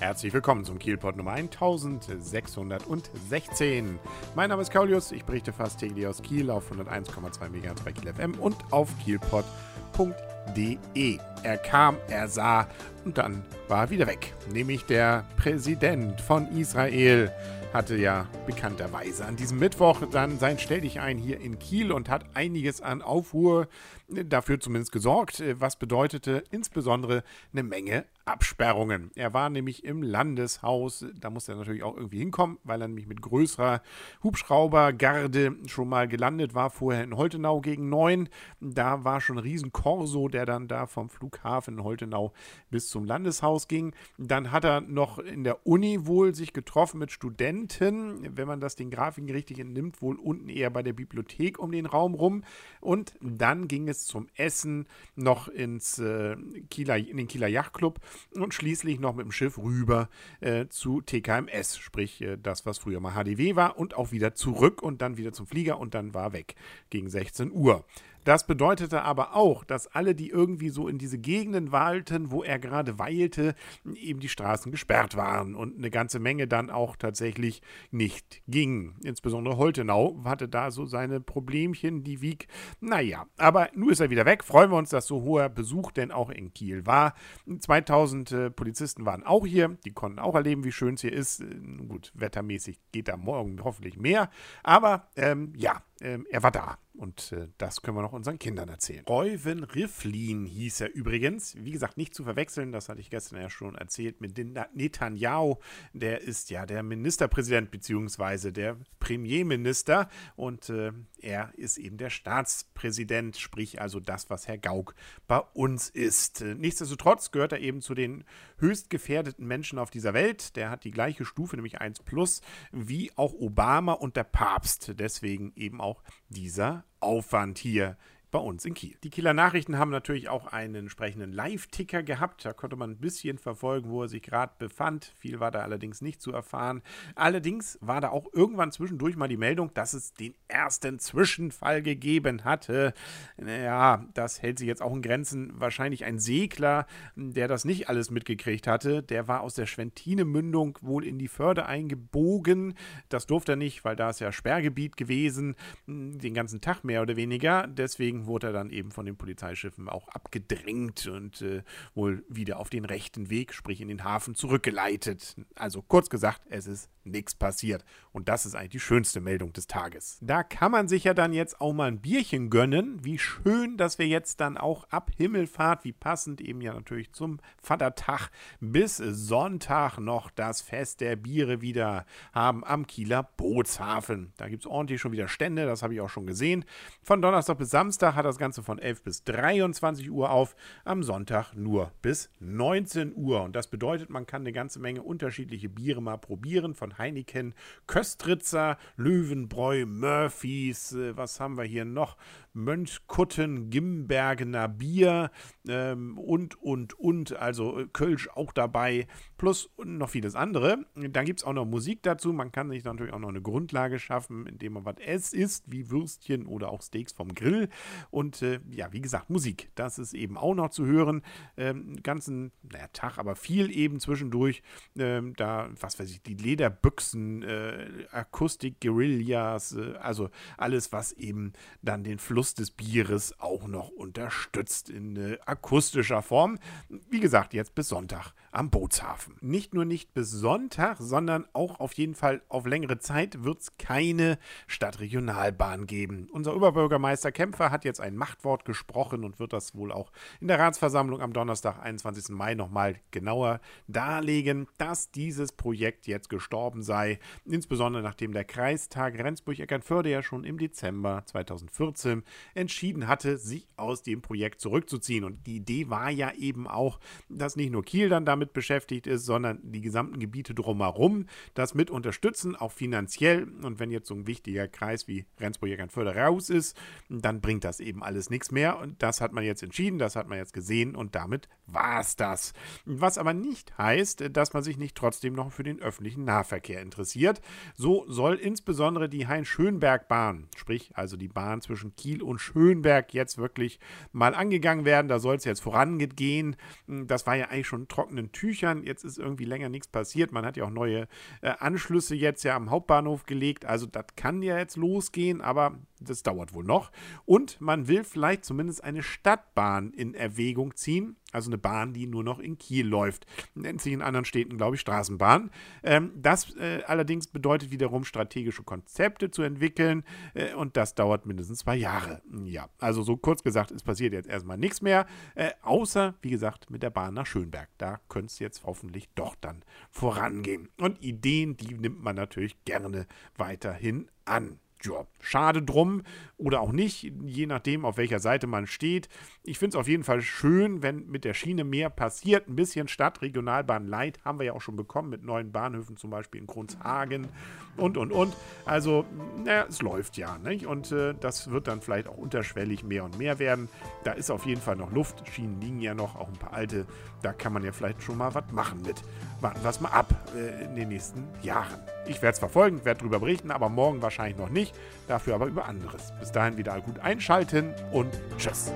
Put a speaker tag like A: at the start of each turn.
A: Herzlich willkommen zum Kielpot Nummer 1616. Mein Name ist Kaulius, ich berichte fast täglich aus Kiel auf 101,2 MHz bei Kiel FM und auf kielpot.de. Er kam, er sah und dann war er wieder weg. Nämlich der Präsident von Israel hatte ja bekannterweise an diesem Mittwoch dann sein Stell dich ein hier in Kiel und hat einiges an Aufruhr dafür zumindest gesorgt, was bedeutete insbesondere eine Menge Absperrungen. Er war nämlich im Landeshaus, da musste er natürlich auch irgendwie hinkommen, weil er nämlich mit größerer Hubschraubergarde schon mal gelandet war, vorher in Holtenau gegen neun. Da war schon ein riesen Korso, der dann da vom Flughafen Holtenau bis zum Landeshaus ging. Dann hat er noch in der Uni wohl sich getroffen mit Studenten, wenn man das den Grafiken richtig entnimmt, wohl unten eher bei der Bibliothek um den Raum rum. Und dann ging es zum Essen noch ins äh, Kieler, in den Kieler Yachtclub und schließlich noch mit dem Schiff rüber äh, zu TKMS, sprich äh, das, was früher mal HDW war, und auch wieder zurück und dann wieder zum Flieger und dann war weg gegen 16 Uhr. Das bedeutete aber auch, dass alle, die irgendwie so in diese Gegenden walten, wo er gerade weilte, eben die Straßen gesperrt waren und eine ganze Menge dann auch tatsächlich nicht ging. Insbesondere Holtenau hatte da so seine Problemchen, die Wieg. Naja, aber nun ist er wieder weg. Freuen wir uns, dass so hoher Besuch denn auch in Kiel war. 2000 äh, Polizisten waren auch hier. Die konnten auch erleben, wie schön es hier ist. Äh, gut, wettermäßig geht da morgen hoffentlich mehr. Aber ähm, ja, ähm, er war da. Und äh, das können wir noch unseren Kindern erzählen. Reuven Riflin hieß er übrigens. Wie gesagt, nicht zu verwechseln, das hatte ich gestern ja schon erzählt, mit Netanyahu. Der ist ja der Ministerpräsident bzw. der Premierminister. Und äh, er ist eben der Staatspräsident, sprich also das, was Herr Gauck bei uns ist. Nichtsdestotrotz gehört er eben zu den höchst gefährdeten Menschen auf dieser Welt. Der hat die gleiche Stufe, nämlich 1 plus, wie auch Obama und der Papst. Deswegen eben auch dieser Aufwand hier bei uns in Kiel. Die Kieler Nachrichten haben natürlich auch einen entsprechenden Live-Ticker gehabt. Da konnte man ein bisschen verfolgen, wo er sich gerade befand. Viel war da allerdings nicht zu erfahren. Allerdings war da auch irgendwann zwischendurch mal die Meldung, dass es den ersten Zwischenfall gegeben hatte. Naja, das hält sich jetzt auch in Grenzen. Wahrscheinlich ein Segler, der das nicht alles mitgekriegt hatte. Der war aus der Schwentine-Mündung wohl in die Förde eingebogen. Das durfte er nicht, weil da ist ja Sperrgebiet gewesen. Den ganzen Tag mehr oder weniger. Deswegen deswegen wurde er dann eben von den Polizeischiffen auch abgedrängt und äh, wohl wieder auf den rechten Weg, sprich in den Hafen, zurückgeleitet. Also kurz gesagt, es ist nichts passiert. Und das ist eigentlich die schönste Meldung des Tages. Da kann man sich ja dann jetzt auch mal ein Bierchen gönnen. Wie schön, dass wir jetzt dann auch ab Himmelfahrt, wie passend eben ja natürlich zum Vatertag, bis Sonntag noch das Fest der Biere wieder haben am Kieler Bootshafen. Da gibt es ordentlich schon wieder Stände, das habe ich auch schon gesehen. Von Donnerstag bis Samstag hat das Ganze von 11 bis 23 Uhr auf, am Sonntag nur bis 19 Uhr. Und das bedeutet, man kann eine ganze Menge unterschiedliche Biere mal probieren, von Heineken, Köstritzer, Löwenbräu, Murphys, äh, was haben wir hier noch? Mönchkutten, Gimbergener Bier ähm, und, und, und, also äh, Kölsch auch dabei, plus noch vieles andere. Dann gibt es auch noch Musik dazu. Man kann sich natürlich auch noch eine Grundlage schaffen, indem man was es isst, wie Würstchen oder auch Steaks vom Grill. Und äh, ja, wie gesagt, Musik, das ist eben auch noch zu hören. Ähm, ganzen, naja, Tag, aber viel eben zwischendurch. Ähm, da, was weiß ich, die Lederbüchsen, äh, Akustik, Guerillas, äh, also alles, was eben dann den Fluss des Bieres auch noch unterstützt in äh, akustischer Form. Wie gesagt, jetzt bis Sonntag am Bootshafen. Nicht nur nicht bis Sonntag, sondern auch auf jeden Fall auf längere Zeit wird es keine Stadtregionalbahn geben. Unser Oberbürgermeister Kämpfer hat jetzt ein Machtwort gesprochen und wird das wohl auch in der Ratsversammlung am Donnerstag, 21. Mai, nochmal genauer darlegen, dass dieses Projekt jetzt gestorben sei. Insbesondere nachdem der Kreistag Rendsburg-Eckernförde ja schon im Dezember 2014 entschieden hatte, sich aus dem Projekt zurückzuziehen. Und die Idee war ja eben auch, dass nicht nur Kiel dann damit beschäftigt ist, sondern die gesamten Gebiete drumherum das mit unterstützen, auch finanziell. Und wenn jetzt so ein wichtiger Kreis wie Rendsburg-Eckernförde raus ist, dann bringt das eben alles nichts mehr. Und das hat man jetzt entschieden, das hat man jetzt gesehen und damit war es das. Was aber nicht heißt, dass man sich nicht trotzdem noch für den öffentlichen Nahverkehr interessiert. So soll insbesondere die Hein-Schönberg-Bahn, sprich also die Bahn zwischen Kiel und Schönberg jetzt wirklich mal angegangen werden. Da soll es jetzt vorangehen. Das war ja eigentlich schon trockenen Tüchern. Jetzt ist irgendwie länger nichts passiert. Man hat ja auch neue äh, Anschlüsse jetzt ja am Hauptbahnhof gelegt. Also das kann ja jetzt losgehen, aber das dauert wohl noch. Und man will vielleicht zumindest eine Stadtbahn in Erwägung ziehen. Also eine Bahn, die nur noch in Kiel läuft. Nennt sich in anderen Städten, glaube ich, Straßenbahn. Ähm, das äh, allerdings bedeutet wiederum, strategische Konzepte zu entwickeln. Äh, und das dauert mindestens zwei Jahre. Ja, also so kurz gesagt, es passiert jetzt erstmal nichts mehr. Äh, außer, wie gesagt, mit der Bahn nach Schönberg. Da könnte es jetzt hoffentlich doch dann vorangehen. Und Ideen, die nimmt man natürlich gerne weiterhin an ja, schade drum oder auch nicht, je nachdem, auf welcher Seite man steht. Ich finde es auf jeden Fall schön, wenn mit der Schiene mehr passiert. Ein bisschen Stadt, Regionalbahn Light haben wir ja auch schon bekommen mit neuen Bahnhöfen, zum Beispiel in Kronshagen und, und, und. Also, naja, es läuft ja. Nicht? Und äh, das wird dann vielleicht auch unterschwellig mehr und mehr werden. Da ist auf jeden Fall noch Luft. Schienen liegen ja noch, auch ein paar alte. Da kann man ja vielleicht schon mal was machen mit. Warten wir es mal ab äh, in den nächsten Jahren. Ich werde es verfolgen, werde darüber berichten, aber morgen wahrscheinlich noch nicht. Dafür aber über anderes. Bis dahin wieder gut einschalten und tschüss.